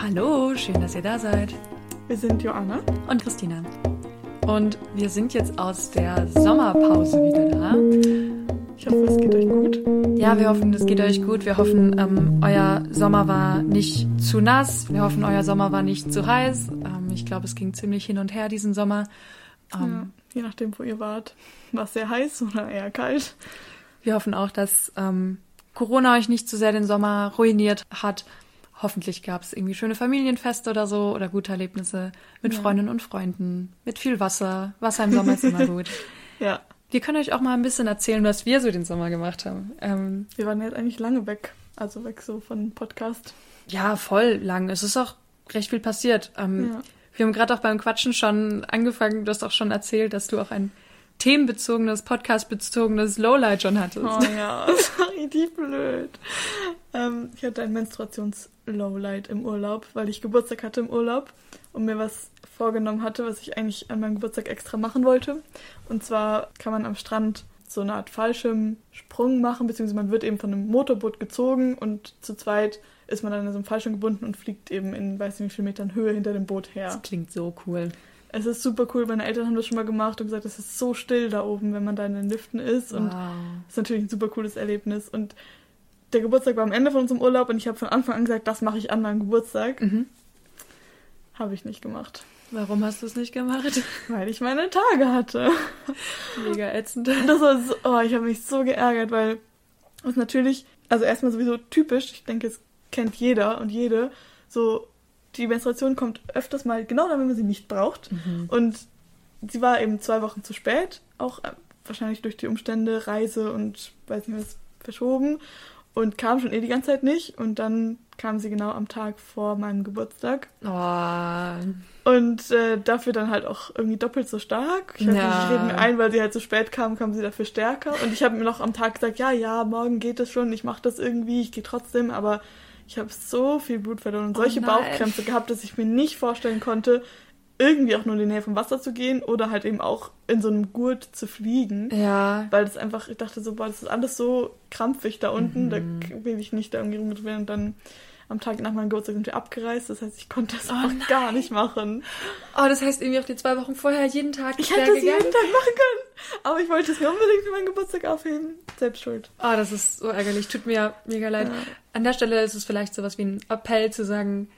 Hallo, schön, dass ihr da seid. Wir sind Joanna und Christina. Und wir sind jetzt aus der Sommerpause wieder da. Ich hoffe, es geht euch gut. Ja, wir hoffen, es geht euch gut. Wir hoffen, ähm, euer Sommer war nicht zu nass. Wir hoffen, euer Sommer war nicht zu heiß. Ähm, ich glaube, es ging ziemlich hin und her diesen Sommer. Ähm, ja, je nachdem, wo ihr wart. War es sehr heiß oder eher kalt? Wir hoffen auch, dass ähm, Corona euch nicht zu sehr den Sommer ruiniert hat. Hoffentlich gab es irgendwie schöne Familienfeste oder so oder gute Erlebnisse mit ja. Freundinnen und Freunden, mit viel Wasser. Wasser im Sommer ist immer gut. ja. Wir können euch auch mal ein bisschen erzählen, was wir so den Sommer gemacht haben. Ähm, wir waren jetzt eigentlich lange weg, also weg so von Podcast. Ja, voll lang. Es ist auch recht viel passiert. Ähm, ja. Wir haben gerade auch beim Quatschen schon angefangen, du hast auch schon erzählt, dass du auch ein themenbezogenes, podcastbezogenes Lowlight schon hattest. Oh ja, war richtig blöd. Ähm, ich hatte ein Menstruations-Lowlight im Urlaub, weil ich Geburtstag hatte im Urlaub und mir was vorgenommen hatte, was ich eigentlich an meinem Geburtstag extra machen wollte. Und zwar kann man am Strand so eine Art Fallschirmsprung machen, beziehungsweise man wird eben von einem Motorboot gezogen und zu zweit ist man dann in so einem Fallschirm gebunden und fliegt eben in weiß nicht wie viel Metern Höhe hinter dem Boot her. Das klingt so cool. Es ist super cool. Meine Eltern haben das schon mal gemacht und gesagt, es ist so still da oben, wenn man da in den Liften ist. Und es ist natürlich ein super cooles Erlebnis. Und der Geburtstag war am Ende von unserem Urlaub und ich habe von Anfang an gesagt, das mache ich an meinem Geburtstag. Mhm. Habe ich nicht gemacht. Warum hast du es nicht gemacht? Weil ich meine Tage hatte. Mega ätzend. Das war so, oh, ich habe mich so geärgert, weil es natürlich, also erstmal sowieso typisch, ich denke, es kennt jeder und jede, so die Menstruation kommt öfters mal genau dann, wenn man sie nicht braucht. Mhm. Und sie war eben zwei Wochen zu spät, auch äh, wahrscheinlich durch die Umstände, Reise und weiß nicht was verschoben und kam schon eh die ganze Zeit nicht. Und dann kam sie genau am Tag vor meinem Geburtstag. Oh. Und äh, dafür dann halt auch irgendwie doppelt so stark. Ich, ja. nicht, ich rede mir ein, weil sie halt zu so spät kam, kam sie dafür stärker. Und ich habe mir noch am Tag gesagt, ja, ja, morgen geht es schon, ich mache das irgendwie, ich gehe trotzdem, aber ich habe so viel Blut verloren und oh solche Bauchkrämpfe gehabt, dass ich mir nicht vorstellen konnte, irgendwie auch nur in die Nähe vom Wasser zu gehen oder halt eben auch in so einem Gurt zu fliegen. Ja. Weil das einfach, ich dachte so, boah, das ist alles so krampfig da unten, mhm. da will ich nicht da irgendwie rumdrehen und dann am Tag nach meinem Geburtstag sind wir abgereist. Das heißt, ich konnte das oh auch nein. gar nicht machen. Oh, das heißt irgendwie auch die zwei Wochen vorher jeden Tag. Ich hätte es jeden Tag machen können. Aber ich wollte es mir unbedingt für meinen Geburtstag aufheben. Selbst schuld. Oh, das ist so ärgerlich. Tut mir mega leid. Ja. An der Stelle ist es vielleicht sowas wie ein Appell zu sagen,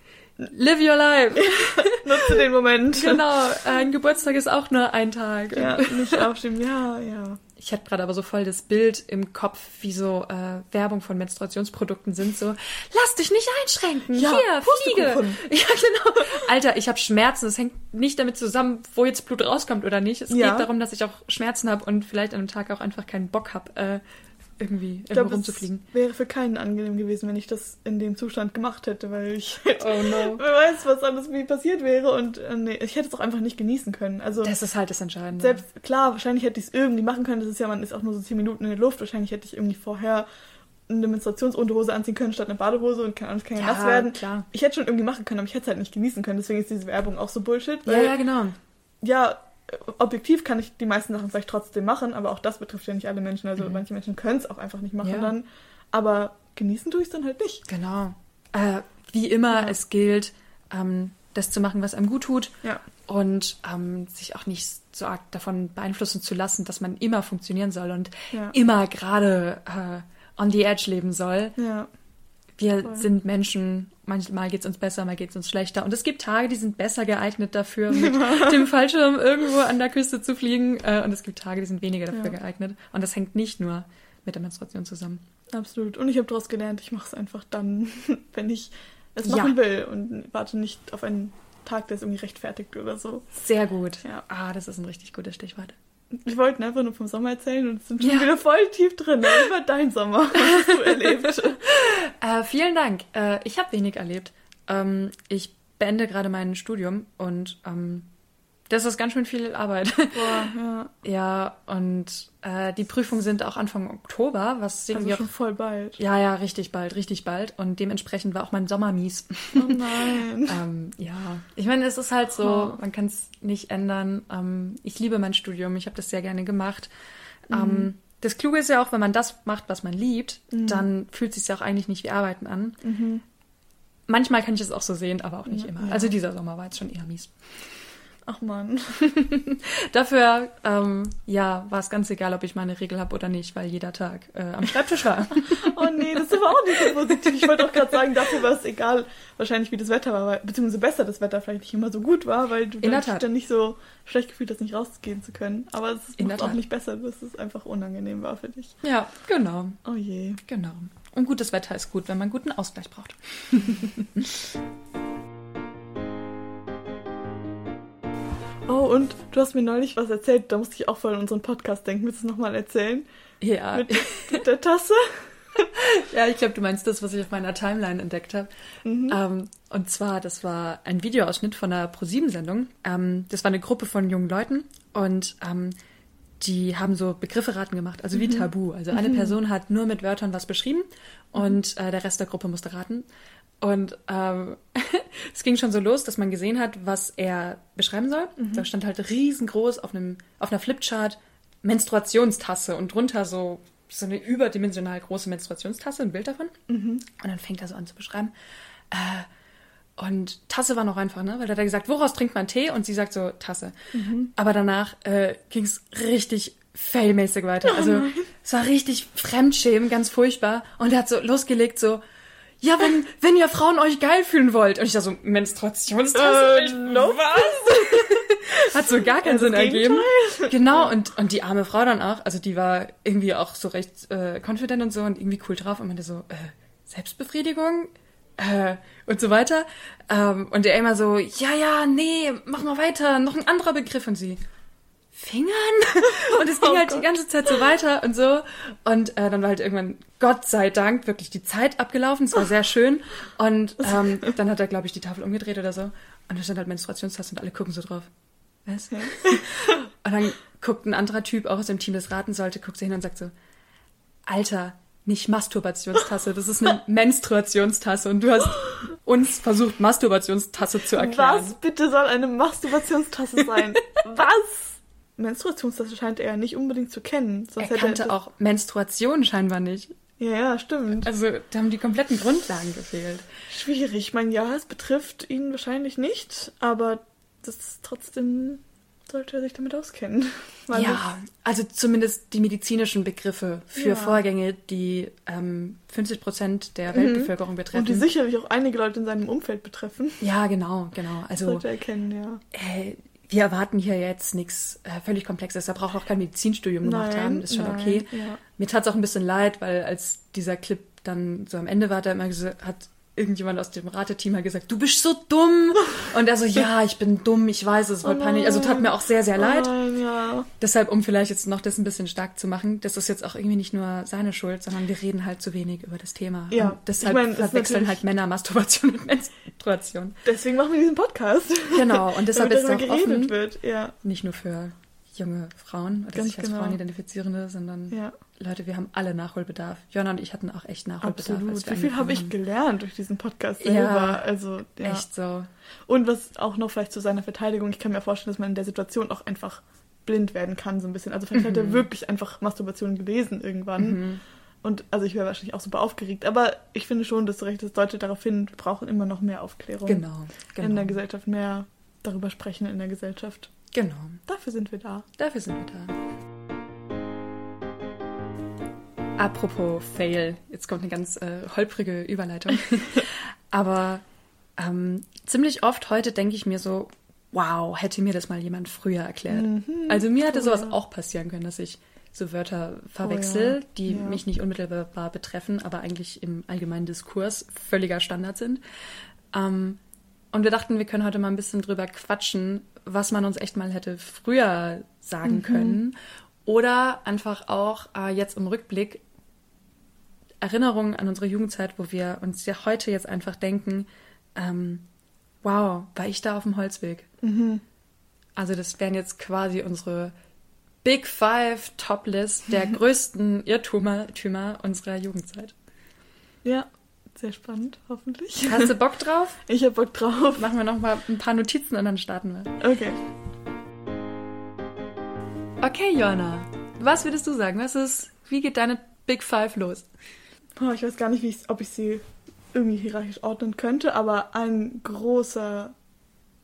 Live your life. Nutze den Moment. Genau, ein Geburtstag ist auch nur ein Tag. Ja, nicht aufschieben. Ja, ja. Ich hatte gerade aber so voll das Bild im Kopf, wie so äh, Werbung von Menstruationsprodukten sind. So, lass dich nicht einschränken. Ja, Hier, Fliege. Ja, genau. Alter, ich habe Schmerzen. Das hängt nicht damit zusammen, wo jetzt Blut rauskommt oder nicht. Es ja. geht darum, dass ich auch Schmerzen habe und vielleicht an einem Tag auch einfach keinen Bock habe, äh, irgendwie irgendwo glaub, rumzufliegen. wäre für keinen angenehm gewesen, wenn ich das in dem Zustand gemacht hätte, weil ich hätte, oh no. wer weiß, was alles wie passiert wäre und äh, nee, ich hätte es auch einfach nicht genießen können. Also das ist halt das Entscheidende. Selbst klar, wahrscheinlich hätte ich es irgendwie machen können. Das ist ja, man ist auch nur so zehn Minuten in der Luft. Wahrscheinlich hätte ich irgendwie vorher eine Menstruationsunterhose anziehen können statt eine Badehose und kann, kann ja, nass werden. Klar. Ich hätte schon irgendwie machen können, aber ich hätte es halt nicht genießen können. Deswegen ist diese Werbung auch so Bullshit. Weil, ja, ja, genau. Ja, objektiv kann ich die meisten Sachen vielleicht trotzdem machen, aber auch das betrifft ja nicht alle Menschen. Also mhm. manche Menschen können es auch einfach nicht machen ja. dann. Aber genießen tue ich es dann halt nicht. Genau. Äh, wie immer, ja. es gilt, ähm, das zu machen, was einem gut tut. Ja. Und ähm, sich auch nicht so arg davon beeinflussen zu lassen, dass man immer funktionieren soll und immer gerade äh, on the edge leben soll. Ja. Wir Voll. sind Menschen, manchmal geht es uns besser, mal geht es uns schlechter. Und es gibt Tage, die sind besser geeignet dafür, mit dem Fallschirm irgendwo an der Küste zu fliegen. Äh, und es gibt Tage, die sind weniger dafür ja. geeignet. Und das hängt nicht nur mit der Menstruation zusammen. Absolut. Und ich habe daraus gelernt, ich mache es einfach dann, wenn ich es machen ja. will und warte nicht auf einen Tag, der es irgendwie rechtfertigt oder so. Sehr gut. Ja. Ah, das ist ein richtig gutes Stichwort. Wir wollten einfach nur vom Sommer erzählen und sind schon ja. wieder voll tief drin. Über dein Sommer, was hast du erlebt? äh, vielen Dank. Äh, ich habe wenig erlebt. Ähm, ich beende gerade mein Studium und ähm, das ist ganz schön viel Arbeit. Boah, ja. ja, und äh, die Prüfungen sind auch Anfang Oktober, was irgendwie also schon voll bald. Ja, ja, richtig bald, richtig bald. Und dementsprechend war auch mein Sommer mies. Oh nein. ähm, ja, ich meine, es ist halt so, man kann es nicht ändern. Ähm, ich liebe mein Studium, ich habe das sehr gerne gemacht. Mhm. Ähm, das Kluge ist ja auch, wenn man das macht, was man liebt, mhm. dann fühlt es sich ja auch eigentlich nicht wie Arbeiten an. Mhm manchmal kann ich es auch so sehen, aber auch nicht immer. Ja. Also dieser Sommer war jetzt schon eher mies. Ach man. Dafür, ähm, ja, war es ganz egal, ob ich meine Regel habe oder nicht, weil jeder Tag äh, am Schreibtisch war. Oh nee, das ist aber auch nicht so positiv. Ich wollte auch gerade sagen, dafür war es egal, wahrscheinlich wie das Wetter war, weil, beziehungsweise besser das Wetter vielleicht nicht immer so gut war, weil du dann nicht so schlecht gefühlt hast, nicht rausgehen zu können. Aber es macht auch nicht besser, dass es einfach unangenehm war für dich. ja, genau, Oh je. genau. Und gutes Wetter ist gut, wenn man guten Ausgleich braucht. Oh, und du hast mir neulich was erzählt, da musste ich auch voll an unseren Podcast denken. Willst du es nochmal erzählen? Ja, Mit, mit der Tasse? ja ich glaube, du meinst das, was ich auf meiner Timeline entdeckt habe. Mhm. Ähm, und zwar, das war ein Videoausschnitt von einer ProSieben-Sendung. Ähm, das war eine Gruppe von jungen Leuten und ähm, die haben so Begriffe raten gemacht, also wie Mhm. Tabu. Also eine Person hat nur mit Wörtern was beschrieben und äh, der Rest der Gruppe musste raten. Und ähm, es ging schon so los, dass man gesehen hat, was er beschreiben soll. Mhm. Da stand halt riesengroß auf, einem, auf einer Flipchart Menstruationstasse und drunter so, so eine überdimensional große Menstruationstasse, ein Bild davon. Mhm. Und dann fängt er so an zu beschreiben. Äh, und Tasse war noch einfach, ne? Weil da hat er gesagt, woraus trinkt man Tee? Und sie sagt so, Tasse. Aber danach äh, ging es richtig failmäßig weiter. Also es war richtig Fremdschämen, ganz furchtbar. Und er hat so losgelegt, so, ja, wenn, wenn ihr Frauen euch geil fühlen wollt. Und ich da so, Menstruationstasse? Äh, Ich- nope. was? Hat so gar keinen das Sinn ergeben. Genau, und, und die arme Frau dann auch, also die war irgendwie auch so recht äh, confident und so und irgendwie cool drauf und meinte so, äh, Selbstbefriedigung? Äh, und so weiter. Ähm, und der immer so, ja, ja, nee, mach mal weiter, noch ein anderer Begriff und sie. Fingern? Und es ging Oh halt die Gott. ganze Zeit so weiter und so. Und äh, dann war halt irgendwann, Gott sei Dank, wirklich die Zeit abgelaufen. Es war sehr schön. Und ähm, dann hat er, glaube ich, die Tafel umgedreht oder so. Und da stand halt Menstruationstasse und alle gucken so drauf. Was? Und dann guckt ein anderer Typ, auch aus dem Team, das raten sollte, guckt so hin und sagt so, Alter, nicht Masturbationstasse, das ist eine Menstruationstasse und du hast uns versucht, Masturbationstasse zu erklären. Was bitte soll eine Masturbationstasse sein? Was? Menstruationstasse scheint er nicht unbedingt zu kennen. Er Sonst hätte kannte das- auch Menstruation scheinbar nicht. Ja, ja, stimmt. Also da haben die kompletten Grundlagen gefehlt. Schwierig. Ich meine, ja, es betrifft ihn wahrscheinlich nicht, aber das ist trotzdem sollte er sich damit auskennen. Ja, also zumindest die medizinischen Begriffe für Ja. Vorgänge, die ähm, 50 Prozent der Mhm. Weltbevölkerung das- betreffen. Und die sicherlich auch einige Leute in seinem Umfeld betreffen. ja, genau, genau. Also sollte er kennen, ja. äh, wir erwarten hier jetzt nichts äh, völlig Komplexes. Er braucht auch kein Medizinstudium gemacht Nein, haben. Ist schon nein, okay. ja. Mir tat es auch ein bisschen leid, weil als dieser Clip dann so am Ende war, hat er immer gesagt, hat irgendjemand aus dem Rateteam halt gesagt, du bist so dumm. Und er so, ja, ich bin dumm, ich weiß, es voll Oh peinlich. Also tat mir auch sehr, sehr leid. Oh nein, ja. Deshalb, um vielleicht jetzt noch das ein bisschen stark zu machen, das ist jetzt auch irgendwie nicht nur seine Schuld, sondern wir reden halt zu wenig über das Thema. Ja, Und deshalb ich mein, verwechseln halt Männer Masturbation mit Menstruation. Deswegen machen wir diesen Podcast. Genau, und deshalb ist es auch offen, wird. Ja, nicht nur für junge Frauen oder Ganz sich als genau. Frauen identifizierende, sondern ja, Leute, wir haben alle Nachholbedarf. Jonna und ich hatten auch echt Nachholbedarf. absolut. Wie viel habe ich gelernt durch diesen Podcast Ja. selber? Also, haben. ja. Echt so. Und was auch noch vielleicht zu seiner Verteidigung, ich kann mir vorstellen, dass man in der Situation auch einfach blind werden kann, so ein bisschen. Also vielleicht hat Mhm. er wirklich einfach Masturbation gelesen irgendwann. Und also ich wäre wahrscheinlich auch super aufgeregt. Aber ich finde schon, dass du recht hast, deutet darauf hin, wir brauchen immer noch mehr Aufklärung. Genau. genau. In der Gesellschaft, mehr darüber sprechen in der Gesellschaft. Genau. Dafür sind wir da. Dafür sind wir da. Apropos Fail, jetzt kommt eine ganz äh, holprige Überleitung. Aber ähm, ziemlich oft heute denke ich mir so, wow, hätte mir das mal jemand früher erklärt. Also mir hätte Oh, sowas ja. auch passieren können, dass ich so Wörter verwechsel, ja. die Ja. mich nicht unmittelbar betreffen, aber eigentlich im allgemeinen Diskurs völliger Standard sind. Ähm, und wir dachten, wir können heute mal ein bisschen drüber quatschen, was man uns echt mal hätte früher sagen Mhm. können. Oder einfach auch äh, jetzt im Rückblick Erinnerungen an unsere Jugendzeit, wo wir uns ja heute jetzt einfach denken, ähm, wow, war ich da auf dem Holzweg? Mhm. Also das wären jetzt quasi unsere Big Five Top List der größten Irrtümer Tümer unserer Jugendzeit. Ja, sehr spannend, hoffentlich. Hast du Bock drauf? Ich hab Bock drauf. Machen wir noch mal ein paar Notizen und dann starten wir. Okay. Okay, Joanna, was würdest du sagen? Was ist, wie geht deine Big Five los? Oh, ich weiß gar nicht, wie ich, ob ich sie irgendwie hierarchisch ordnen könnte, aber ein großer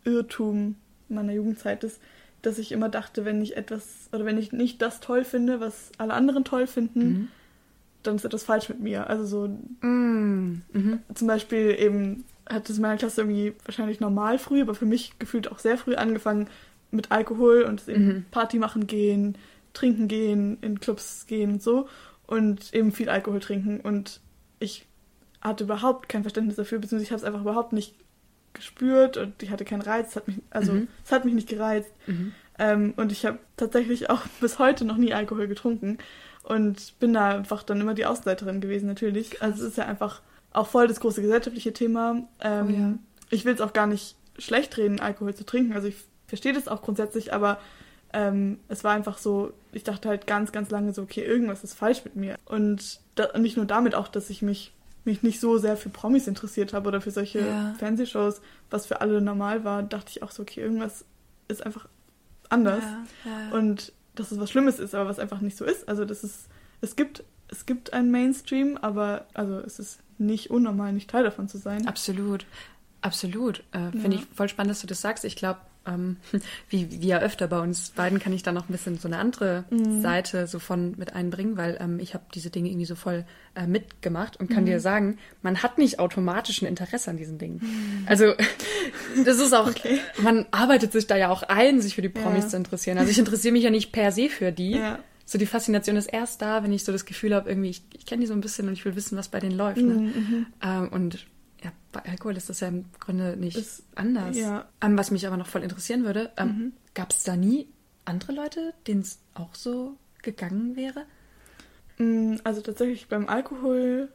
Irrtum meiner Jugendzeit ist, dass ich immer dachte, wenn ich etwas oder wenn ich nicht das toll finde, was alle anderen toll finden, mhm. dann ist etwas falsch mit mir. Also so mm. mhm. zum Beispiel eben hat es in meiner Klasse irgendwie wahrscheinlich normal früh, aber für mich gefühlt auch sehr früh angefangen mit Alkohol und eben mhm. Party machen gehen, trinken gehen, in Clubs gehen und so und eben viel Alkohol trinken und ich hatte überhaupt kein Verständnis dafür, beziehungsweise ich habe es einfach überhaupt nicht gespürt und ich hatte keinen Reiz, es hat mich, also mhm. es hat mich nicht gereizt. Mhm. Ähm, und ich habe tatsächlich auch bis heute noch nie Alkohol getrunken und bin da einfach dann immer die Außenseiterin gewesen, natürlich. Krass. Also es ist ja einfach auch voll das große gesellschaftliche Thema. Ähm, oh ja. Ich will es auch gar nicht schlecht reden, Alkohol zu trinken. Also ich verstehe das auch grundsätzlich, aber ähm, es war einfach so, ich dachte halt ganz, ganz lange so, okay, irgendwas ist falsch mit mir. Und da, nicht nur damit auch, dass ich mich mich nicht so sehr für Promis interessiert habe oder für solche ja. Fernsehshows, was für alle normal war, dachte ich auch so, okay, irgendwas ist einfach anders. Ja, ja. Und dass es was Schlimmes ist, aber was einfach nicht so ist. Also das ist, es gibt, es gibt einen Mainstream, aber also es ist nicht unnormal, nicht Teil davon zu sein. Absolut. Absolut. Äh, Finde ich voll spannend, dass du das sagst. Ich glaube, ähm, wie, wie ja öfter bei uns beiden kann ich da noch ein bisschen so eine andere mhm. Seite so von mit einbringen, weil ähm, ich habe diese Dinge irgendwie so voll äh, mitgemacht und kann mhm. dir sagen, man hat nicht automatisch ein Interesse an diesen Dingen. Mhm. Also das ist auch, okay. man arbeitet sich da ja auch ein, sich für die Promis ja. zu interessieren. Also ich interessiere mich ja nicht per se für die. Ja. So die Faszination ist erst da, wenn ich so das Gefühl habe, irgendwie, ich, ich kenne die so ein bisschen und ich will wissen, was bei denen läuft. Ne? Mhm, mhm. ähm, und ja, bei Alkohol ist das ja im Grunde nicht ist, anders. Ja. Ähm, was mich aber noch voll interessieren würde, ähm, mhm. gab es da nie andere Leute, denen es auch so gegangen wäre? Mm, also tatsächlich beim Alkohol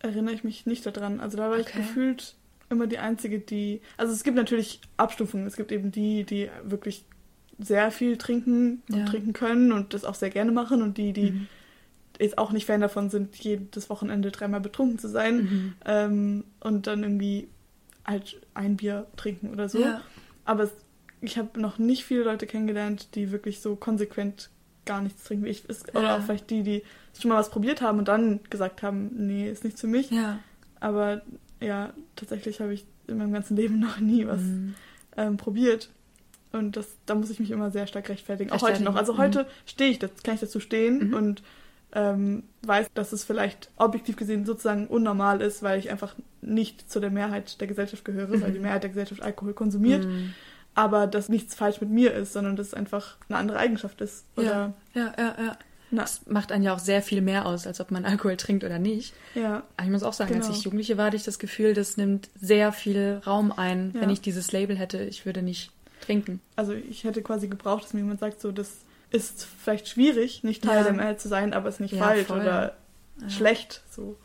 erinnere ich mich nicht daran. Also da war okay. ich gefühlt immer die Einzige, die. Also es gibt natürlich Abstufungen. Es gibt eben die, die wirklich sehr viel trinken und ja. trinken können und das auch sehr gerne machen und die, die mhm jetzt auch nicht Fan davon sind, jedes Wochenende dreimal betrunken zu sein mhm. ähm, und dann irgendwie halt ein Bier trinken oder so. Ja. Aber es, ich habe noch nicht viele Leute kennengelernt, die wirklich so konsequent gar nichts trinken. Ich, es, ja. Oder auch vielleicht die, die schon mal was probiert haben und dann gesagt haben, nee, ist nichts für mich. Ja. Aber ja, tatsächlich habe ich in meinem ganzen Leben noch nie was mhm. ähm, probiert. Und das, da muss ich mich immer sehr stark rechtfertigen. Auch heute noch. Also heute mhm. stehe ich, das kann ich dazu stehen mhm. und ähm, weiß, dass es vielleicht objektiv gesehen sozusagen unnormal ist, weil ich einfach nicht zu der Mehrheit der Gesellschaft gehöre, mhm. weil die Mehrheit der Gesellschaft Alkohol konsumiert. Mhm. Aber dass nichts falsch mit mir ist, sondern dass es einfach eine andere Eigenschaft ist. Oder ja, ja, ja. ja. Na. Das macht einen ja auch sehr viel mehr aus, als ob man Alkohol trinkt oder nicht. Ja. Aber ich muss auch sagen, genau. als ich Jugendliche war, hatte ich das Gefühl, das nimmt sehr viel Raum ein. Ja. Wenn ich dieses Label hätte, ich würde nicht trinken. Also ich hätte quasi gebraucht, dass mir jemand sagt, so, das ist vielleicht schwierig, nicht Teil ja. der Mehrheit zu sein, aber ist nicht ja, falsch voll. oder ja. schlecht. So.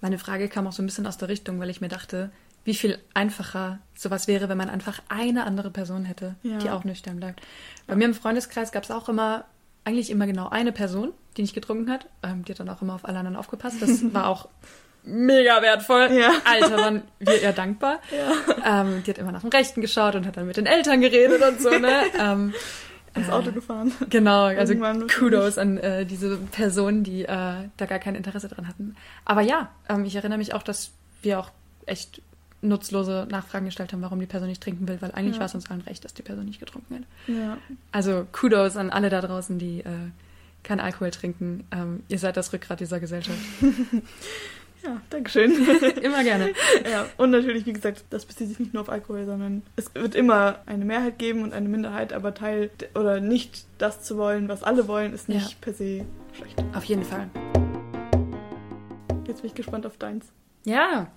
Meine Frage kam auch so ein bisschen aus der Richtung, weil ich mir dachte, wie viel einfacher sowas wäre, wenn man einfach eine andere Person hätte, die auch nüchtern bleibt. Bei mir im Freundeskreis gab es auch immer, eigentlich immer genau eine Person, die nicht getrunken hat. Ähm, die hat dann auch immer auf alle anderen aufgepasst. Das war auch mega wertvoll. Ja. Alter, waren wir ihr dankbar. Ja. Ähm, die hat immer nach dem Rechten geschaut und hat dann mit den Eltern geredet und so, ne? ähm, ins Auto gefahren. Genau, also Kudos an äh, diese Personen, die äh, da gar kein Interesse dran hatten. Aber ja, ähm, ich erinnere mich auch, dass wir auch echt nutzlose Nachfragen gestellt haben, warum die Person nicht trinken will, weil eigentlich ja. war es uns allen recht, dass die Person nicht getrunken hat. Ja. Also Kudos an alle da draußen, die äh, kein Alkohol trinken. Ähm, ihr seid das Rückgrat dieser Gesellschaft. Ja, Dankeschön. immer gerne. Ja, und natürlich, wie gesagt, das bezieht sich nicht nur auf Alkohol, sondern es wird immer eine Mehrheit geben und eine Minderheit, aber Teil oder nicht das zu wollen, was alle wollen, ist nicht ja. per se schlecht. Auf jeden Fall. Jetzt bin ich gespannt auf deins. Ja.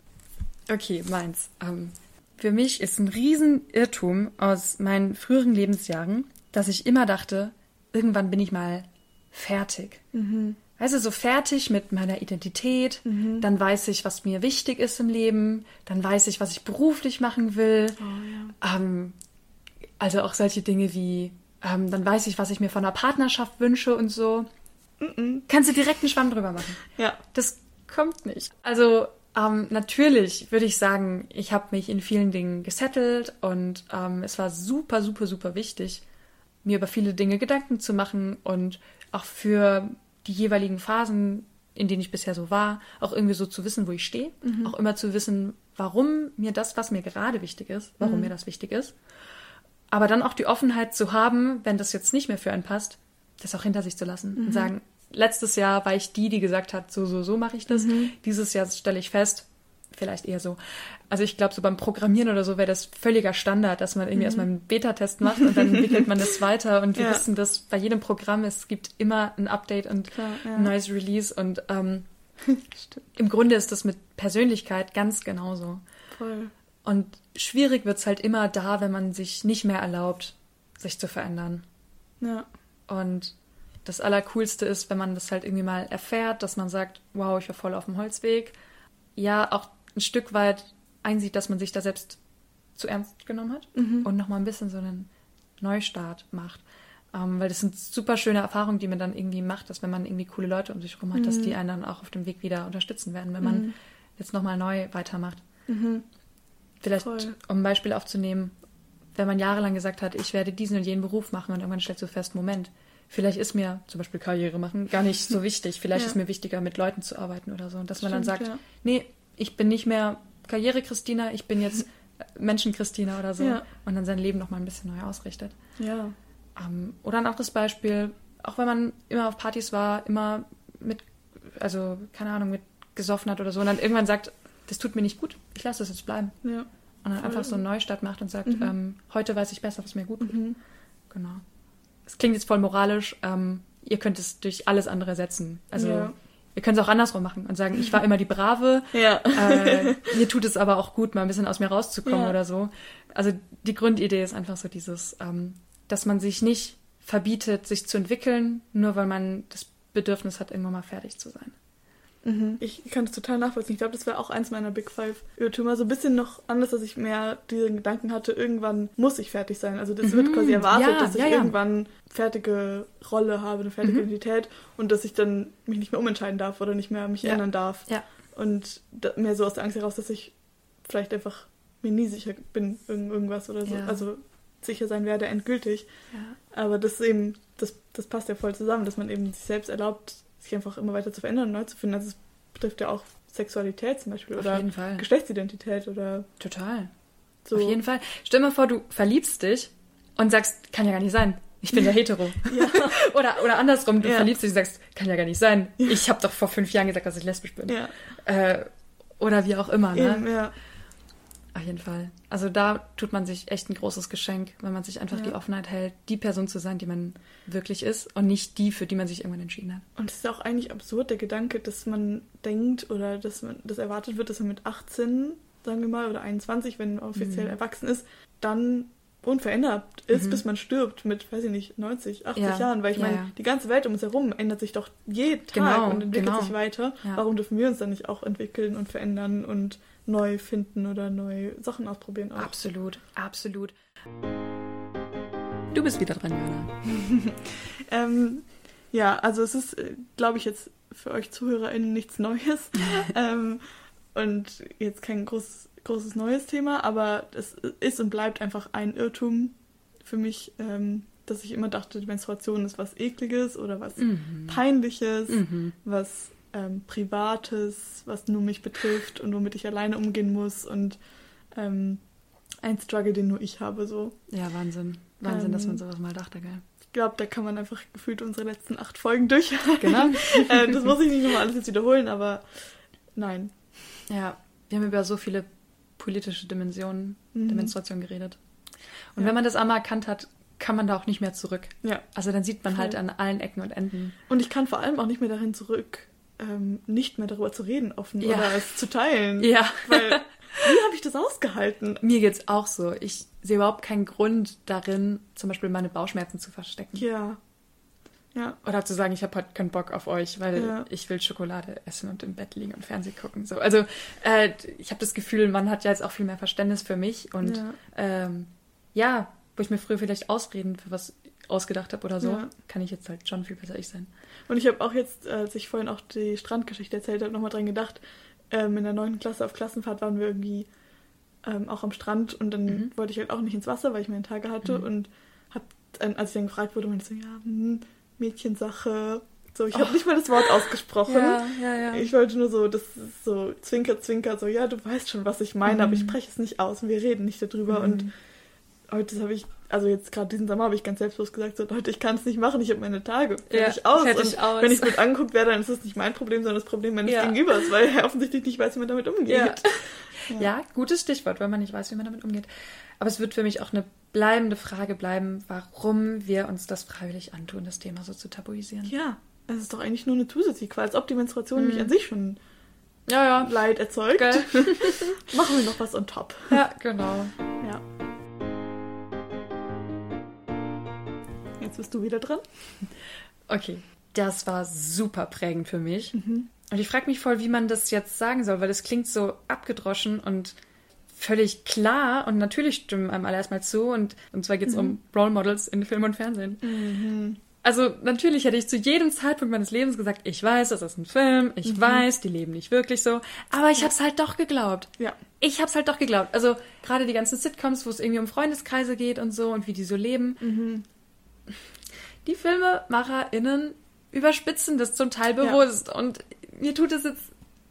Okay, meins. Ähm, für mich ist ein Riesenirrtum aus meinen früheren Lebensjahren, dass ich immer dachte, irgendwann bin ich mal fertig. Mhm weißt du, so fertig mit meiner Identität, mhm. dann weiß ich, was mir wichtig ist im Leben, dann weiß ich, was ich beruflich machen will. Oh, ja. ähm, also auch solche Dinge wie, ähm, dann weiß ich, was ich mir von einer Partnerschaft wünsche und so. Mhm. Kannst du direkt einen Schwamm drüber machen. Ja. Das kommt nicht. Also ähm, natürlich würde ich sagen, ich habe mich in vielen Dingen gesettelt und ähm, es war super, super, super wichtig, mir über viele Dinge Gedanken zu machen und auch für die jeweiligen Phasen in denen ich bisher so war, auch irgendwie so zu wissen, wo ich stehe, mhm. auch immer zu wissen, warum mir das, was mir gerade wichtig ist, warum mhm. mir das wichtig ist. Aber dann auch die Offenheit zu haben, wenn das jetzt nicht mehr für einen passt, das auch hinter sich zu lassen mhm. und sagen, letztes Jahr war ich die, die gesagt hat, so, so, so mache ich das. Mhm. Dieses Jahr stelle ich fest, vielleicht eher so. Also ich glaube, so beim Programmieren oder so wäre das völliger Standard, dass man irgendwie mhm. erstmal einen Beta-Test macht und dann entwickelt man das weiter. Und wir ja. wissen, dass bei jedem Programm es gibt immer ein Update und Klar, ja. ein neues Release. Und ähm, im Grunde ist das mit Persönlichkeit ganz genauso. Voll. Und schwierig wird es halt immer da, wenn man sich nicht mehr erlaubt, sich zu verändern. Ja. Und das Allercoolste ist, wenn man das halt irgendwie mal erfährt, dass man sagt, wow, ich war voll auf dem Holzweg. Ja, auch ein Stück weit einsieht, dass man sich da selbst zu ernst genommen hat mhm. und nochmal ein bisschen so einen Neustart macht. Ähm, weil das sind super schöne Erfahrungen, die man dann irgendwie macht, dass wenn man irgendwie coole Leute um sich herum hat, mhm. dass die einen dann auch auf dem Weg wieder unterstützen werden, wenn man mhm. jetzt nochmal neu weitermacht. Mhm. Vielleicht, Voll. um ein Beispiel aufzunehmen, wenn man jahrelang gesagt hat, ich werde diesen und jenen Beruf machen und irgendwann stellst du fest, Moment, vielleicht ist mir zum Beispiel Karriere machen gar nicht so wichtig. Vielleicht ja. ist mir wichtiger, mit Leuten zu arbeiten oder so. Und dass Stimmt, man dann sagt, ja. nee, ich bin nicht mehr Karriere-Christina, ich bin jetzt Menschen-Christina oder so. Ja. Und dann sein Leben nochmal ein bisschen neu ausrichtet. Ja. Ähm, oder ein anderes Beispiel, auch wenn man immer auf Partys war, immer mit, also keine Ahnung, mit gesoffen hat oder so und dann irgendwann sagt, das tut mir nicht gut, ich lasse das jetzt bleiben. Ja. Und dann einfach so einen Neustart macht und sagt, mhm. ähm, heute weiß ich besser, was mir gut tut. Mhm. Genau es klingt jetzt voll moralisch, ähm, ihr könnt es durch alles andere setzen. Also ja. Ihr könnt es auch andersrum machen und sagen, ich war immer die Brave, ja. äh, mir tut es aber auch gut, mal ein bisschen aus mir rauszukommen ja. oder so. Also die Grundidee ist einfach so dieses, ähm, dass man sich nicht verbietet, sich zu entwickeln, nur weil man das Bedürfnis hat, irgendwann mal fertig zu sein. Mhm. Ich kann das total nachvollziehen. Ich glaube, das wäre auch eins meiner Big Five Irrtümer. So ein bisschen noch anders, dass ich mehr diesen Gedanken hatte, irgendwann muss ich fertig sein. Also das mhm. wird quasi erwartet, ja, dass ich ja, ja. irgendwann fertige Rolle habe, eine fertige mhm. Identität und dass ich dann mich nicht mehr umentscheiden darf oder nicht mehr mich ändern darf. Und mehr so aus der Angst heraus, dass ich vielleicht einfach mir nie sicher bin, irgendwas oder so. Also sicher sein werde, endgültig. Aber das eben, das, das passt ja voll zusammen, dass man eben sich selbst erlaubt, sich einfach immer weiter zu verändern und neu zu finden. Also es betrifft ja auch Sexualität zum Beispiel Auf oder Geschlechtsidentität oder. Total. So. Auf jeden Fall. Stell dir mal vor, du verliebst dich und sagst, kann ja gar nicht sein. Ich bin ja hetero. Ja. oder, oder andersrum, du ja. verliebst dich und sagst, kann ja gar nicht sein. Ich habe doch vor fünf Jahren gesagt, dass ich lesbisch bin. Ja. Äh, oder wie auch immer. Ne? Eben, ja. Auf jeden Fall. Also da tut man sich echt ein großes Geschenk, wenn man sich einfach ja. die Offenheit hält, die Person zu sein, die man wirklich ist und nicht die, für die man sich irgendwann entschieden hat. Und es ist auch eigentlich absurd, der Gedanke, dass man denkt oder dass man das erwartet wird, dass man mit 18, sagen wir mal, oder 21, wenn man offiziell mhm. erwachsen ist, dann unverändert ist, mhm. bis man stirbt mit, weiß ich nicht, 90, 80 ja. Jahren. Weil ich ja, meine, ja. die ganze Welt um uns herum ändert sich doch jeden Tag genau, und entwickelt genau. sich weiter. Warum dürfen wir uns dann nicht auch entwickeln und verändern und neu finden oder neue Sachen ausprobieren. Auch. Absolut, absolut. Du bist wieder dran, Jana. ähm, ja, also es ist, äh, glaube ich, jetzt für euch ZuhörerInnen nichts Neues. ähm, und jetzt kein großes, großes neues Thema, aber es ist und bleibt einfach ein Irrtum für mich, ähm, dass ich immer dachte, Menstruation ist was Ekliges oder was mhm. Peinliches, mhm. was ähm, Privates, was nur mich betrifft und womit ich alleine umgehen muss und ähm, ein Struggle, den nur ich habe. So. Ja, Wahnsinn. Wahnsinn, ähm, dass man sowas mal dachte, gell? Ich glaube, da kann man einfach gefühlt unsere letzten acht Folgen durch. Genau. äh, das muss ich nicht nochmal alles jetzt wiederholen, aber nein. Ja, wir haben über so viele politische Dimensionen mhm. der Menstruation geredet. Und ja. wenn man das einmal erkannt hat, kann man da auch nicht mehr zurück. Ja. Also dann sieht man halt an allen Ecken und Enden. Und ich kann vor allem auch nicht mehr dahin zurück, ähm, nicht mehr darüber zu reden offen ja. oder es zu teilen. Ja. Weil, wie habe ich das ausgehalten? Mir geht's auch so. Ich sehe überhaupt keinen Grund darin, zum Beispiel meine Bauchschmerzen zu verstecken. Ja. Ja. Oder zu sagen, ich habe heute keinen Bock auf euch, weil ja. ich will Schokolade essen und im Bett liegen und Fernsehen gucken. So. Also äh, ich habe das Gefühl, man hat ja jetzt auch viel mehr Verständnis für mich und ja, ähm, ja wo ich mir früher vielleicht Ausreden für was ausgedacht habe oder so, ja. kann ich jetzt halt schon viel besser ich sein. Und ich habe auch jetzt, als ich vorhin auch die Strandgeschichte erzählt habe, nochmal dran gedacht, ähm, in der neunten Klasse auf Klassenfahrt waren wir irgendwie ähm, auch am Strand und dann mhm. wollte ich halt auch nicht ins Wasser, weil ich meine Tage hatte mhm. und hab, als ich dann gefragt wurde, meinte ich so, ja, hm, Mädchensache, So, ich oh. habe nicht mal das Wort ausgesprochen. Ja, ja, ja. Ich wollte nur so, das ist so Zwinker, Zwinker, so, ja, du weißt schon, was ich meine, mhm. aber ich mhm. spreche es nicht aus und wir reden nicht darüber. Mhm. Und heute habe ich, also jetzt gerade diesen Sommer habe ich ganz selbstlos gesagt, so, Leute, ich kann es nicht machen, ich habe meine Tage. Fertig ja, aus. Fertig und aus. wenn ich es mit angeguckt werde, dann ist es nicht mein Problem, sondern das Problem meines ja. Gegenübers, weil er offensichtlich nicht weiß, wie man damit umgeht. Ja. ja. ja, gutes Stichwort, weil man nicht weiß, wie man damit umgeht. Aber es wird für mich auch eine bleibende Frage bleiben, warum wir uns das freiwillig antun, das Thema so zu tabuisieren. Ja, es ist doch eigentlich nur eine zusätzliche Qual, als ob die Menstruation mhm. nicht an sich schon ja, ja. Leid erzeugt. Machen wir noch was on top. Ja, genau. Ja. Jetzt bist du wieder dran. Okay, das war super prägend für mich. Mhm. Und ich frage mich voll, wie man das jetzt sagen soll, weil das klingt so abgedroschen und völlig klar und natürlich stimmen einem alle erstmal zu. Und, und zwar geht es mhm. um Role Models in Film und Fernsehen. Mhm. Also natürlich hätte ich zu jedem Zeitpunkt meines Lebens gesagt, ich weiß, das ist ein Film, ich mhm. weiß, die leben nicht wirklich so, aber ich ja. habe es halt doch geglaubt. Ja. Ich habe es halt doch geglaubt. Also gerade die ganzen Sitcoms, wo es irgendwie um Freundeskreise geht und so und wie die so leben. Die FilmemacherInnen überspitzen das zum Teil bewusst ja. und mir tut es jetzt,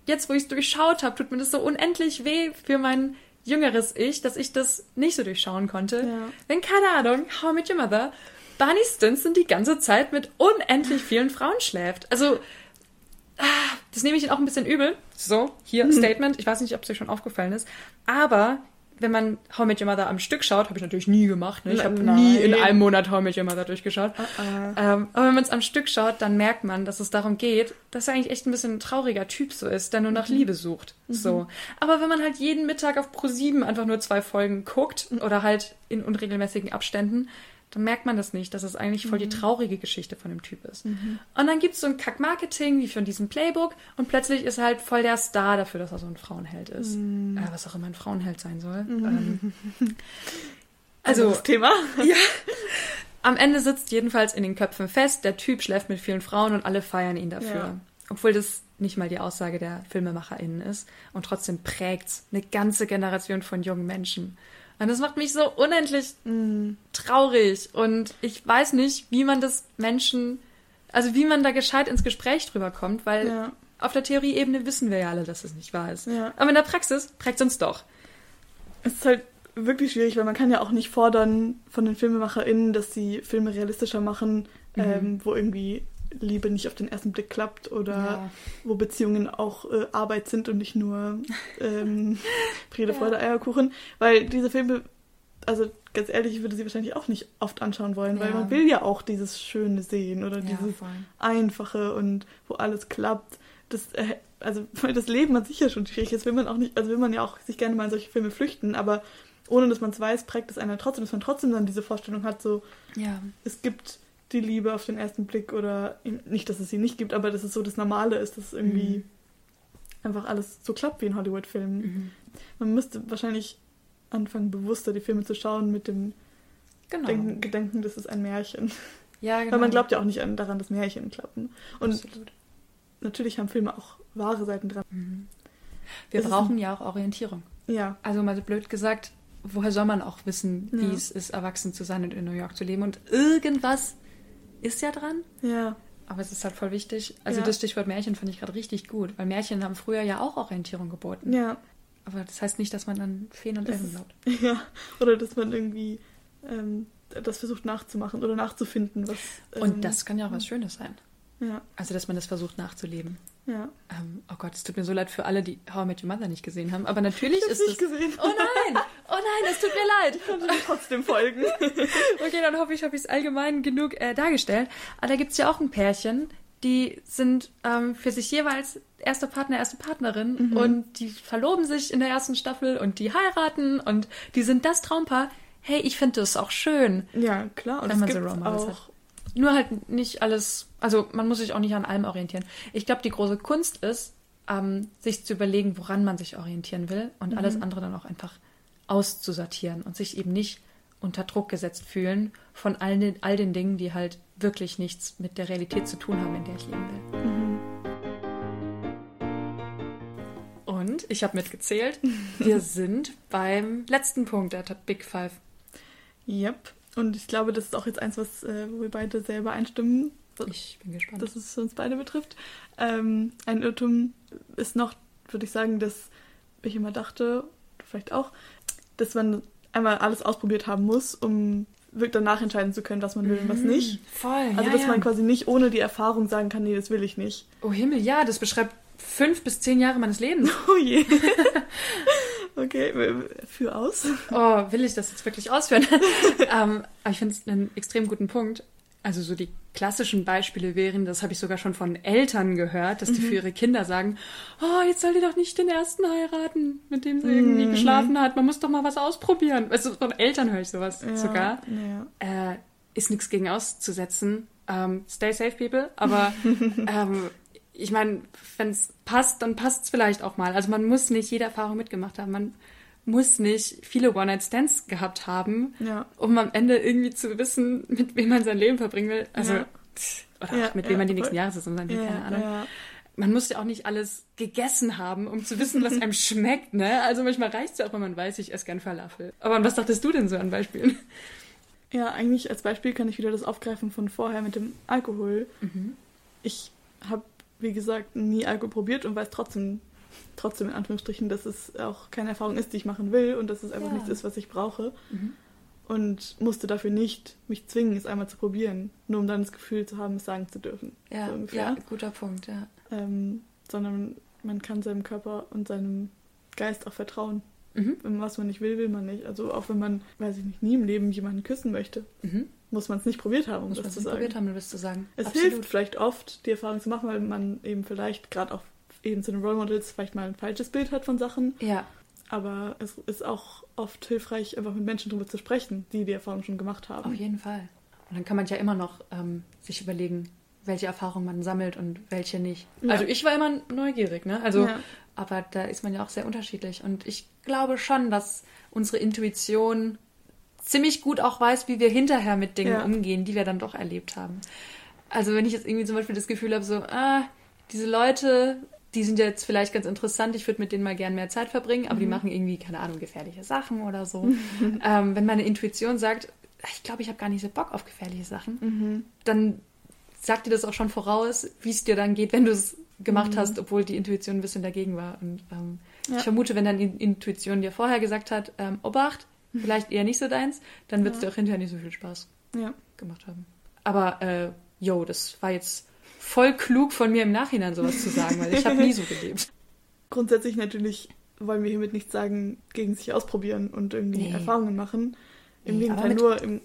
jetzt wo ich es durchschaut habe, tut mir das so unendlich weh für mein jüngeres Ich, dass ich das nicht so durchschauen konnte. Ja. Wenn, keine Ahnung, How I Met Your Mother, Barney Stinson die ganze Zeit mit unendlich vielen Frauen schläft. Also, ah, das nehme ich Ihnen auch ein bisschen übel. So, hier, mhm. Statement. Ich weiß nicht, ob es euch schon aufgefallen ist. Aber wenn man How I Met Your Mother am Stück schaut, habe ich natürlich nie gemacht. Ne? Ich habe nie in einem Monat How I Met Your Mother durchgeschaut. Uh -uh. Ähm, aber wenn man es am Stück schaut, dann merkt man, dass es darum geht, dass er eigentlich echt ein bisschen ein trauriger Typ so ist, der nur nach mhm. Liebe sucht. Mhm. So. Aber wenn man halt jeden Mittag auf Pro 7 einfach nur zwei Folgen guckt oder halt in unregelmäßigen Abständen, dann merkt man das nicht, dass es eigentlich voll die mhm. traurige Geschichte von dem Typ ist. Mhm. Und dann gibt es so ein Kack-Marketing wie von diesem Playbook und plötzlich ist er halt voll der Star dafür, dass er so ein Frauenheld ist. Mhm. Äh, was auch immer ein Frauenheld sein soll. Mhm. Ähm, also, das Thema. ja. Am Ende sitzt jedenfalls in den Köpfen fest, der Typ schläft mit vielen Frauen und alle feiern ihn dafür. Ja. Obwohl das nicht mal die Aussage der FilmemacherInnen ist. Und trotzdem prägt es eine ganze Generation von jungen Menschen. Und das macht mich so unendlich mm, traurig. Und ich weiß nicht, wie man das Menschen, also wie man da gescheit ins Gespräch drüber kommt, weil ja. auf der Theorieebene wissen wir ja alle, dass es nicht wahr ist. Ja. Aber in der Praxis prägt es uns doch. Es ist halt wirklich schwierig, weil man kann ja auch nicht fordern von den FilmemacherInnen, dass sie Filme realistischer machen, mhm. ähm, wo irgendwie Liebe nicht auf den ersten Blick klappt oder ja. wo Beziehungen auch äh, Arbeit sind und nicht nur ähm, Friede, ja. Freude, Eierkuchen. Weil diese Filme, also ganz ehrlich, ich würde sie wahrscheinlich auch nicht oft anschauen wollen, ja. weil man will ja auch dieses Schöne sehen oder dieses Einfache und wo alles klappt. Das, äh, also weil das Leben an sich ja schon schwierig ist, will man auch nicht, also will man ja auch sich gerne mal in solche Filme flüchten, aber ohne dass man es weiß, prägt es einen trotzdem, dass man trotzdem dann diese Vorstellung hat, so es gibt die Liebe auf den ersten Blick oder nicht, dass es sie nicht gibt, aber dass es so das Normale ist, dass irgendwie mhm. einfach alles so klappt wie in Hollywood-Filmen. Mhm. Man müsste wahrscheinlich anfangen, bewusster die Filme zu schauen mit dem genau. Denken, Gedenken, das ist ein Märchen. Ja, genau. Weil man glaubt ja auch nicht an, daran, dass Märchen klappen. Und Absolut. natürlich haben Filme auch wahre Seiten dran. Mhm. Wir das brauchen ja auch Orientierung. Ja. Also mal so blöd gesagt, woher soll man auch wissen, wie ja. es ist, erwachsen zu sein und in New York zu leben? Und irgendwas ist ja dran. Ja. Aber es ist halt voll wichtig. Also ja. das Stichwort Märchen fand ich gerade richtig gut, weil Märchen haben früher ja auch Orientierung geboten. Ja. Aber das heißt nicht, dass man dann Feen und Elfen glaubt. Ja, oder dass man irgendwie ähm, das versucht nachzumachen oder nachzufinden, was. Ähm, und das kann ja auch was Schönes sein. Ja. Also, dass man das versucht nachzuleben. Ja. Ähm, oh Gott, es tut mir so leid für alle, die How I Met Your Mother nicht gesehen haben. Aber natürlich ich ist es. nicht gesehen. Oh nein! Nein, es tut mir leid. Ich mir trotzdem folgen. okay, dann hoffe ich, habe ich es allgemein genug äh, dargestellt. Aber da gibt es ja auch ein Pärchen, die sind ähm, für sich jeweils erster Partner, erste Partnerin mhm. und die verloben sich in der ersten Staffel und die heiraten und die sind das Traumpaar. Hey, ich finde das auch schön. Ja, klar. Und wenn man so Models hat. Nur halt nicht alles, also man muss sich auch nicht an allem orientieren. Ich glaube, die große Kunst ist, ähm, sich zu überlegen, woran man sich orientieren will und mhm. alles andere dann auch einfach auszusortieren und sich eben nicht unter Druck gesetzt fühlen von all den, all den Dingen, die halt wirklich nichts mit der Realität zu tun haben, in der ich leben will. Mhm. Und ich habe mitgezählt, wir sind beim letzten Punkt der Big Five. Yep. Und ich glaube, das ist auch jetzt eins, was, äh, wo wir beide selber einstimmen. ich bin gespannt. Dass es uns beide betrifft. Ähm, ein Irrtum ist noch, würde ich sagen, dass ich immer dachte, vielleicht auch, dass man einmal alles ausprobiert haben muss, um danach entscheiden zu können, was man will und was mhm. nicht. Voll. Also ja, dass ja. man quasi nicht ohne die Erfahrung sagen kann, nee, das will ich nicht. Oh Himmel, ja, das beschreibt fünf bis zehn Jahre meines Lebens. Oh je. okay, für aus. Oh, will ich das jetzt wirklich ausführen? ähm, aber ich finde es einen extrem guten Punkt. Also so die klassischen Beispiele wären, das habe ich sogar schon von Eltern gehört, dass die mhm. für ihre Kinder sagen, oh, jetzt soll die doch nicht den ersten heiraten, mit dem sie mhm. irgendwie geschlafen hat. Man muss doch mal was ausprobieren. Also von Eltern höre ich sowas ja, sogar. Ja. Äh, ist nichts gegen auszusetzen. Ähm, stay safe, people. Aber ähm, ich meine, wenn es passt, dann passt es vielleicht auch mal. Also man muss nicht jede Erfahrung mitgemacht haben. Man muss nicht viele One-Night-Stands gehabt haben, ja. um am Ende irgendwie zu wissen, mit wem man sein Leben verbringen will. Also, ja. oder ja, mit wem man die nächsten Jahre zusammen sein will, keine Ahnung. Man muss ja auch nicht alles gegessen haben, um zu wissen, was einem schmeckt, ne? Also manchmal reicht es ja auch, wenn man weiß, ich esse gern Falafel. Aber was dachtest du denn so an Beispielen? Ja, eigentlich als Beispiel kann ich wieder das aufgreifen von vorher mit dem Alkohol. Mhm. Ich habe, wie gesagt, nie Alkohol probiert und weiß trotzdem, trotzdem in Anführungsstrichen, dass es auch keine Erfahrung ist, die ich machen will und dass es einfach ja. nichts ist, was ich brauche. Mhm. Und musste dafür nicht mich zwingen, es einmal zu probieren, nur um dann das Gefühl zu haben, es sagen zu dürfen. Ja, so ja guter Punkt, ja. Ähm, sondern man kann seinem Körper und seinem Geist auch vertrauen. Mhm. Was man nicht will, will man nicht. Also auch wenn man, weiß ich nicht, nie im Leben jemanden küssen möchte, mhm. muss man es nicht probiert haben, um muss das zu sagen. probiert haben, um das zu sagen. Es Absolut. hilft vielleicht oft, die Erfahrung zu machen, weil man eben vielleicht gerade auch eben zu den Role Models vielleicht mal ein falsches Bild hat von Sachen. Ja. Aber es ist auch oft hilfreich, einfach mit Menschen darüber zu sprechen, die die Erfahrung schon gemacht haben. Auf jeden Fall. Und dann kann man ja immer noch ähm, sich überlegen, welche Erfahrungen man sammelt und welche nicht. Ja. Also ich war immer neugierig, ne? Also, ja. aber da ist man ja auch sehr unterschiedlich. Und ich glaube schon, dass unsere Intuition ziemlich gut auch weiß, wie wir hinterher mit Dingen ja. umgehen, die wir dann doch erlebt haben. Also wenn ich jetzt irgendwie zum Beispiel das Gefühl habe, so, ah, diese Leute, die sind jetzt vielleicht ganz interessant, ich würde mit denen mal gern mehr Zeit verbringen, aber mhm. die machen irgendwie, keine Ahnung, gefährliche Sachen oder so. ähm, wenn meine Intuition sagt, ich glaube, ich habe gar nicht so Bock auf gefährliche Sachen, mhm. dann sagt dir das auch schon voraus, wie es dir dann geht, wenn du es gemacht mhm. hast, obwohl die Intuition ein bisschen dagegen war. Und ähm, ja. ich vermute, wenn deine Intuition dir vorher gesagt hat, ähm, Obacht, vielleicht eher nicht so deins, dann wird es ja. dir auch hinterher nicht so viel Spaß ja. gemacht haben. Aber, äh, yo, das war jetzt voll klug von mir im Nachhinein sowas zu sagen, weil ich habe nie so gelebt. Grundsätzlich natürlich wollen wir hiermit nicht sagen, gegen sich ausprobieren und irgendwie nee. Erfahrungen machen. Im nee, Gegenteil, nur im,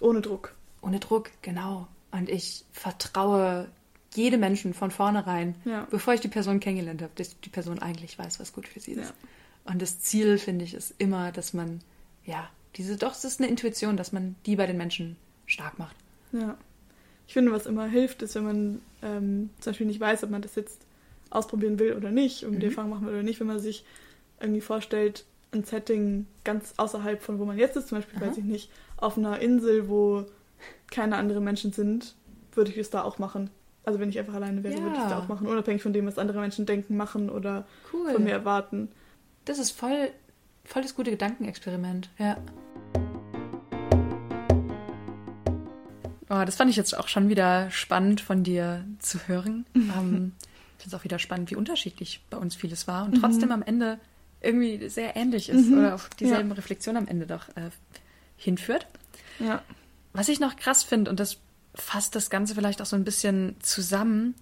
ohne Druck. Ohne Druck, genau. Und ich vertraue jedem Menschen von vornherein, ja. bevor ich die Person kennengelernt habe, dass die Person eigentlich weiß, was gut für sie ist. Ja. Und das Ziel, finde ich, ist immer, dass man, ja, diese, doch, es ist eine Intuition, dass man die bei den Menschen stark macht. Ja. Ich finde, was immer hilft, ist, wenn man ähm, zum Beispiel nicht weiß, ob man das jetzt ausprobieren will oder nicht, um mhm. die Erfahrung machen will oder nicht, wenn man sich irgendwie vorstellt, ein Setting ganz außerhalb von wo man jetzt ist, zum Beispiel, Aha. weiß ich nicht, auf einer Insel, wo keine anderen Menschen sind, würde ich es da auch machen. Also wenn ich einfach alleine wäre, ja. würde ich es da auch machen, unabhängig von dem, was andere Menschen denken, machen oder cool. von mir erwarten. Das ist voll, voll das gute Gedankenexperiment, ja. Oh, das fand ich jetzt auch schon wieder spannend von dir zu hören. ähm, ich finde es auch wieder spannend, wie unterschiedlich bei uns vieles war und trotzdem mhm. am Ende irgendwie sehr ähnlich ist mhm. oder auf dieselben ja. Reflexionen am Ende doch äh, hinführt. Ja. Was ich noch krass finde, und das fasst das Ganze vielleicht auch so ein bisschen zusammen,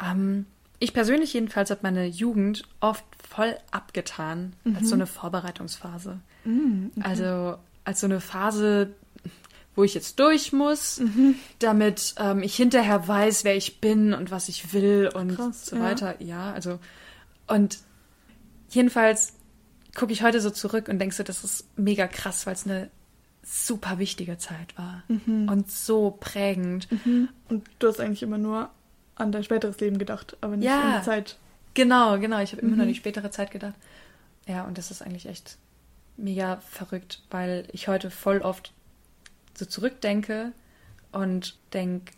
ähm, ich persönlich jedenfalls habe meine Jugend oft voll abgetan mhm. als so eine Vorbereitungsphase. Mhm, okay. Also als so eine Phase, wo ich jetzt durch muss, mhm. damit ähm, ich hinterher weiß, wer ich bin und was ich will und Krass, so weiter. Ja. ja, also und jedenfalls gucke ich heute so zurück und denke so, das ist mega krass, weil es eine super wichtige Zeit war mhm. und so prägend. Mhm. Und du hast eigentlich immer nur an dein späteres Leben gedacht, aber nicht ja, an die Zeit. Genau, genau. Ich habe immer mhm. nur an die spätere Zeit gedacht. Ja, und das ist eigentlich echt mega verrückt, weil ich heute voll oft so zurückdenke und denke,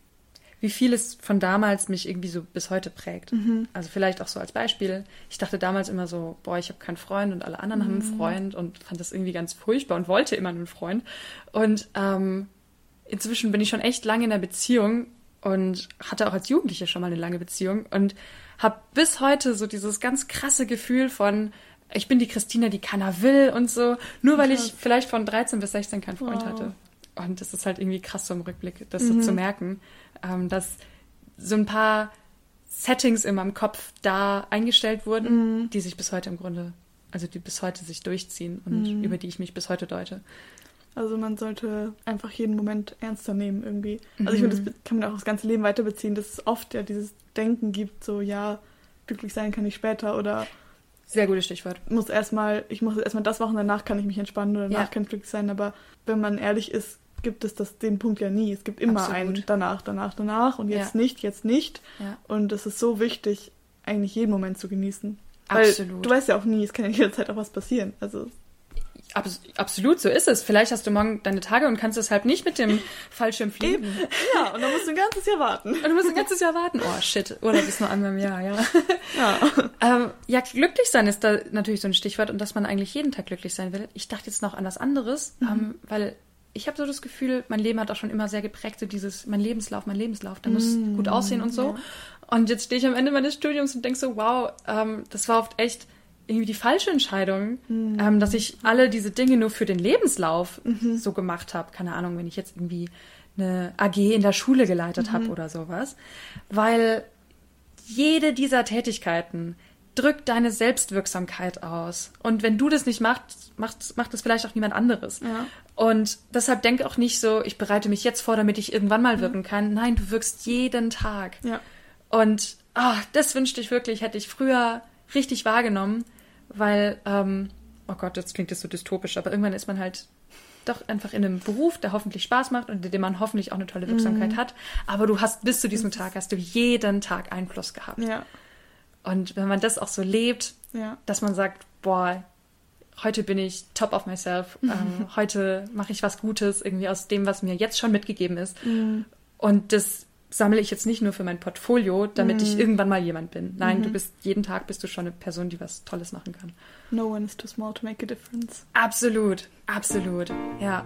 wie vieles von damals mich irgendwie so bis heute prägt. Mhm. Also vielleicht auch so als Beispiel. Ich dachte damals immer so, boah, ich habe keinen Freund und alle anderen mhm. haben einen Freund und fand das irgendwie ganz furchtbar und wollte immer einen Freund. Und ähm, inzwischen bin ich schon echt lange in der Beziehung und hatte auch als Jugendliche schon mal eine lange Beziehung und habe bis heute so dieses ganz krasse Gefühl von, ich bin die Christina, die keiner will und so, nur weil Krass. ich vielleicht von 13 bis 16 keinen Freund wow. hatte. Und das ist halt irgendwie krass so im Rückblick, das mhm. so zu merken, ähm, dass so ein paar Settings in meinem Kopf da eingestellt wurden, mhm. die sich bis heute im Grunde, also die bis heute sich durchziehen und mhm. über die ich mich bis heute deute. Also man sollte einfach jeden Moment ernster nehmen irgendwie. Also ich finde, das mhm. kann man auch das ganze Leben weiter beziehen, dass es oft ja dieses Denken gibt, so ja, glücklich sein kann ich später oder sehr gutes Stichwort. Muss erstmal, ich muss erstmal das machen, danach kann ich mich entspannen oder danach ja. kann ich glücklich sein. Aber wenn man ehrlich ist, gibt es das, den Punkt ja nie. Es gibt immer Absolut. einen danach, danach, danach und jetzt ja. nicht, jetzt nicht. Ja. Und es ist so wichtig, eigentlich jeden Moment zu genießen. Absolut. Weil du weißt ja auch nie, es kann ja jederzeit auch was passieren. Also Abs absolut, so ist es. Vielleicht hast du morgen deine Tage und kannst deshalb nicht mit dem Fallschirm fliegen. Eben. Ja, und dann musst du ein ganzes Jahr warten. Und du musst ein ganzes Jahr warten. Oh shit, Urlaub ist nur einmal im Jahr, ja. Ja. ähm, ja, glücklich sein ist da natürlich so ein Stichwort und dass man eigentlich jeden Tag glücklich sein will. Ich dachte jetzt noch an was anderes, mhm. ähm, weil ich habe so das Gefühl, mein Leben hat auch schon immer sehr geprägt, so dieses, mein Lebenslauf, mein Lebenslauf, der muss mm, gut aussehen und so. Ja. Und jetzt stehe ich am Ende meines Studiums und denke so, wow, ähm, das war oft echt irgendwie die falsche Entscheidung, mhm. ähm, dass ich alle diese Dinge nur für den Lebenslauf mhm. so gemacht habe. Keine Ahnung, wenn ich jetzt irgendwie eine AG in der Schule geleitet mhm. habe oder sowas. Weil jede dieser Tätigkeiten drückt deine Selbstwirksamkeit aus. Und wenn du das nicht machst, macht, macht das vielleicht auch niemand anderes. Ja. Und deshalb denk auch nicht so, ich bereite mich jetzt vor, damit ich irgendwann mal wirken kann. Nein, du wirkst jeden Tag. Ja. Und oh, das wünschte ich wirklich, hätte ich früher richtig wahrgenommen weil, ähm, oh Gott, jetzt klingt das so dystopisch, aber irgendwann ist man halt doch einfach in einem Beruf, der hoffentlich Spaß macht und in dem man hoffentlich auch eine tolle Wirksamkeit mhm. hat. Aber du hast bis zu diesem Tag, hast du jeden Tag Einfluss gehabt. Ja. Und wenn man das auch so lebt, ja. dass man sagt, boah, heute bin ich top of myself, mhm. ähm, heute mache ich was Gutes irgendwie aus dem, was mir jetzt schon mitgegeben ist. Mhm. Und das sammle ich jetzt nicht nur für mein Portfolio, damit mhm. ich irgendwann mal jemand bin. Nein, mhm. du bist jeden Tag bist du schon eine Person, die was Tolles machen kann. No one is too small to make a difference. Absolut, absolut, ja.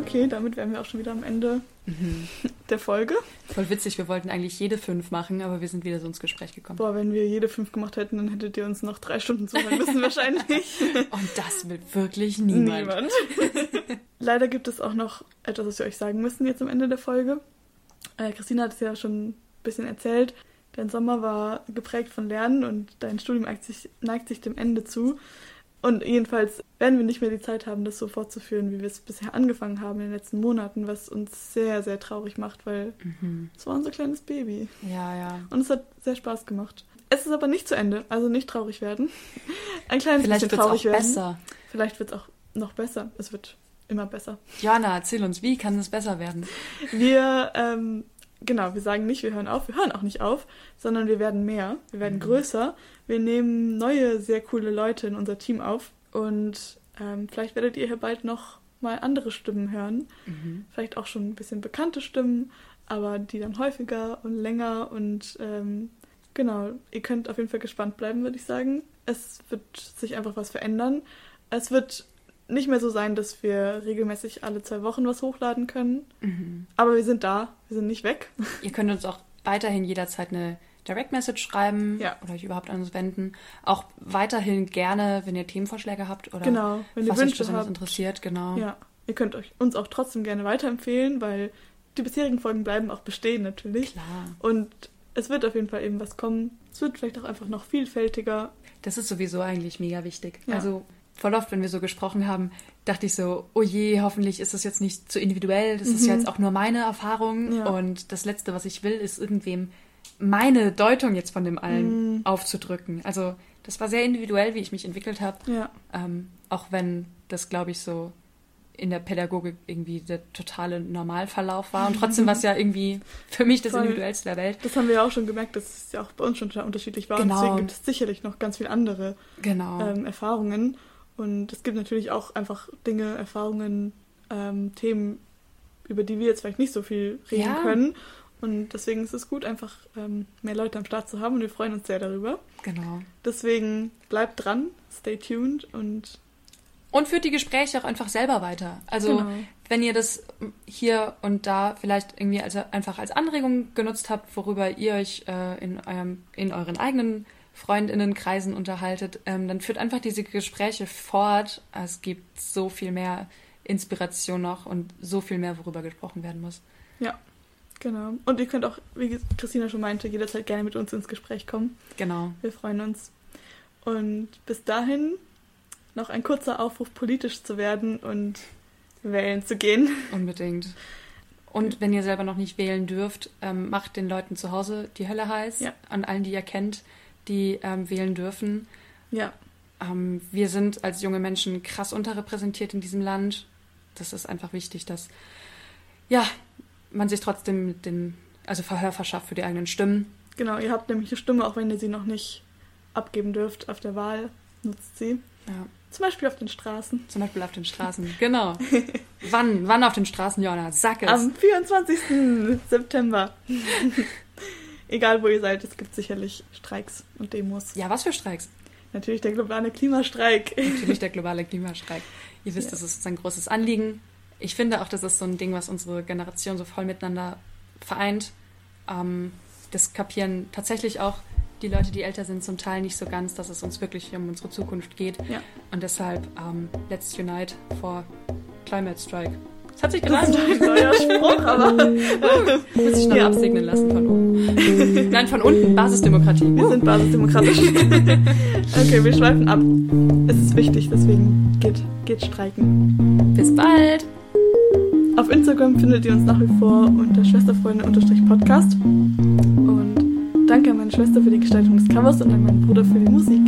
Okay, damit wären wir auch schon wieder am Ende mhm. der Folge. Voll witzig, wir wollten eigentlich jede fünf machen, aber wir sind wieder so ins Gespräch gekommen. Boah, wenn wir jede fünf gemacht hätten, dann hättet ihr uns noch drei Stunden zuhören müssen wahrscheinlich. Und das will wirklich niemand. Niemand. Leider gibt es auch noch etwas, was wir euch sagen müssen jetzt am Ende der Folge. Äh, Christina hat es ja schon ein bisschen erzählt. Dein Sommer war geprägt von Lernen und dein Studium neigt sich, neigt sich dem Ende zu. Und jedenfalls werden wir nicht mehr die Zeit haben, das so fortzuführen, wie wir es bisher angefangen haben in den letzten Monaten, was uns sehr, sehr traurig macht, weil mhm. es war unser kleines Baby. Ja, ja. Und es hat sehr Spaß gemacht. Es ist aber nicht zu Ende, also nicht traurig werden. Ein kleines Vielleicht bisschen traurig werden. Besser. Vielleicht wird es auch noch besser. Es wird immer besser. Joanna, erzähl uns, wie kann es besser werden? Wir, ähm, genau, wir sagen nicht, wir hören auf, wir hören auch nicht auf, sondern wir werden mehr, wir werden mhm. größer. Wir nehmen neue, sehr coole Leute in unser Team auf und ähm, vielleicht werdet ihr hier bald noch mal andere Stimmen hören. Mhm. Vielleicht auch schon ein bisschen bekannte Stimmen, aber die dann häufiger und länger und ähm, genau, ihr könnt auf jeden Fall gespannt bleiben, würde ich sagen. Es wird sich einfach was verändern. Es wird nicht mehr so sein, dass wir regelmäßig alle zwei Wochen was hochladen können. Mhm. Aber wir sind da, wir sind nicht weg. Ihr könnt uns auch weiterhin jederzeit eine Direct Message schreiben ja. oder euch überhaupt an uns wenden. Auch weiterhin gerne, wenn ihr Themenvorschläge habt oder genau, wenn ihr was Wünsche euch besonders habt. interessiert, genau. Ja, ihr könnt euch uns auch trotzdem gerne weiterempfehlen, weil die bisherigen Folgen bleiben auch bestehen natürlich. Klar. Und es wird auf jeden Fall eben was kommen. Es wird vielleicht auch einfach noch vielfältiger. Das ist sowieso eigentlich mega wichtig. Ja. Also voll oft, wenn wir so gesprochen haben, dachte ich so, oh je, hoffentlich ist das jetzt nicht zu individuell. Das mhm. ist jetzt auch nur meine Erfahrung. Ja. Und das Letzte, was ich will, ist irgendwem meine Deutung jetzt von dem allen mhm. aufzudrücken. Also das war sehr individuell, wie ich mich entwickelt habe. Ja. Ähm, auch wenn das, glaube ich, so in der Pädagogik irgendwie der totale Normalverlauf war. Und trotzdem war es ja irgendwie für mich das Voll. Individuellste der Welt. Das haben wir ja auch schon gemerkt, dass es ja auch bei uns schon unterschiedlich war. Genau. Und deswegen gibt es sicherlich noch ganz viele andere genau. ähm, Erfahrungen. Und es gibt natürlich auch einfach Dinge, Erfahrungen, ähm, Themen, über die wir jetzt vielleicht nicht so viel reden ja. können. Und deswegen ist es gut, einfach ähm, mehr Leute am Start zu haben und wir freuen uns sehr darüber. Genau. Deswegen bleibt dran, stay tuned und Und führt die Gespräche auch einfach selber weiter. Also genau. wenn ihr das hier und da vielleicht irgendwie als, einfach als Anregung genutzt habt, worüber ihr euch äh, in, eurem, in euren eigenen Freundinnenkreisen unterhaltet, ähm, dann führt einfach diese Gespräche fort. Es gibt so viel mehr Inspiration noch und so viel mehr, worüber gesprochen werden muss. Ja, genau. Und ihr könnt auch, wie Christina schon meinte, jederzeit gerne mit uns ins Gespräch kommen. Genau. Wir freuen uns. Und bis dahin noch ein kurzer Aufruf, politisch zu werden und wählen zu gehen. Unbedingt. Und wenn ihr selber noch nicht wählen dürft, ähm, macht den Leuten zu Hause die Hölle heiß. Ja. An allen, die ihr kennt, die ähm, wählen dürfen. Ja. Ähm, wir sind als junge Menschen krass unterrepräsentiert in diesem Land. Das ist einfach wichtig, dass ja, man sich trotzdem mit den, also Verhör verschafft für die eigenen Stimmen. Genau, ihr habt nämlich eine Stimme, auch wenn ihr sie noch nicht abgeben dürft auf der Wahl. Nutzt sie. Ja. Zum Beispiel auf den Straßen. Zum Beispiel auf den Straßen, genau. wann, wann auf den Straßen, Jonna? Sag es. Am 24. September. Egal wo ihr seid, es gibt sicherlich Streiks und Demos. Ja, was für Streiks? Natürlich der globale Klimastreik. Natürlich der globale Klimastreik. Ihr wisst, ja. das ist ein großes Anliegen. Ich finde auch, das ist so ein Ding, was unsere Generation so voll miteinander vereint. Ähm, das kapieren tatsächlich auch die Leute, die älter sind, zum Teil nicht so ganz, dass es uns wirklich um unsere Zukunft geht. Ja. Und deshalb ähm, Let's Unite for Climate Strike. Das hat sich ist ein neuer Spruch, aber muss ich noch ja. absegnen lassen von oben. Nein, von unten. Basisdemokratie. Wir sind basisdemokratisch. okay, wir schweifen ab. Es ist wichtig, deswegen geht, geht streiken. Bis bald. Auf Instagram findet ihr uns nach wie vor unter Schwesterfreunde-Podcast. Und danke an meine Schwester für die Gestaltung des Covers und an meinen Bruder für die Musik.